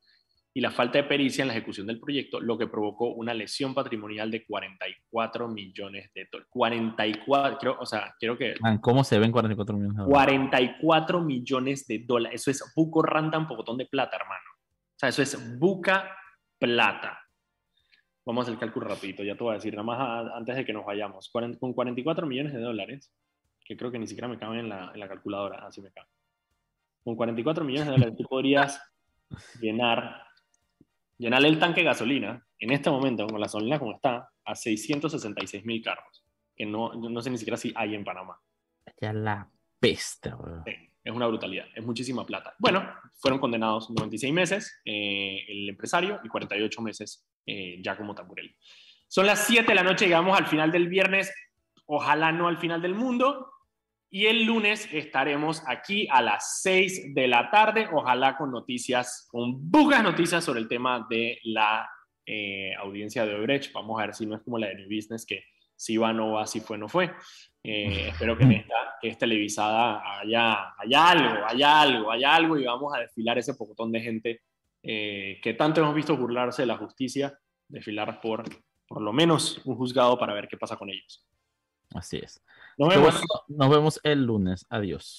A: y la falta de pericia en la ejecución del proyecto, lo que provocó una lesión patrimonial de 44 millones de dólares. 44, o sea, quiero que...
B: ¿Cómo se ven 44 millones de
A: dólares? 44 millones de dólares. Eso es buco ranta, un pocotón de plata, hermano. O sea, eso es buca plata. Vamos a hacer el cálculo rapidito, ya te voy a decir, nada más antes de que nos vayamos. Con 44 millones de dólares, que creo que ni siquiera me caben en la, en la calculadora, así me cabe. Con 44 millones de dólares tú podrías llenar, llenarle el tanque de gasolina, en este momento, con la gasolina como está, a 666 mil carros, que no, no sé ni siquiera si hay en Panamá.
B: Ya la peste,
A: es una brutalidad, es muchísima plata. Bueno, fueron condenados 96 meses eh, el empresario y 48 meses eh, ya como Tamburelli. Son las 7 de la noche, llegamos al final del viernes, ojalá no al final del mundo, y el lunes estaremos aquí a las 6 de la tarde, ojalá con noticias, con bugas noticias sobre el tema de la eh, audiencia de Obrecht. Vamos a ver si no es como la de New Business, que si va, no va, si fue, no fue. Eh, espero que en esta, que es televisada haya, haya algo, haya algo, haya algo y vamos a desfilar ese pocotón de gente eh, que tanto hemos visto burlarse de la justicia, desfilar por por lo menos un juzgado para ver qué pasa con ellos.
B: Así es.
A: Nos vemos.
B: nos vemos el lunes. Adiós.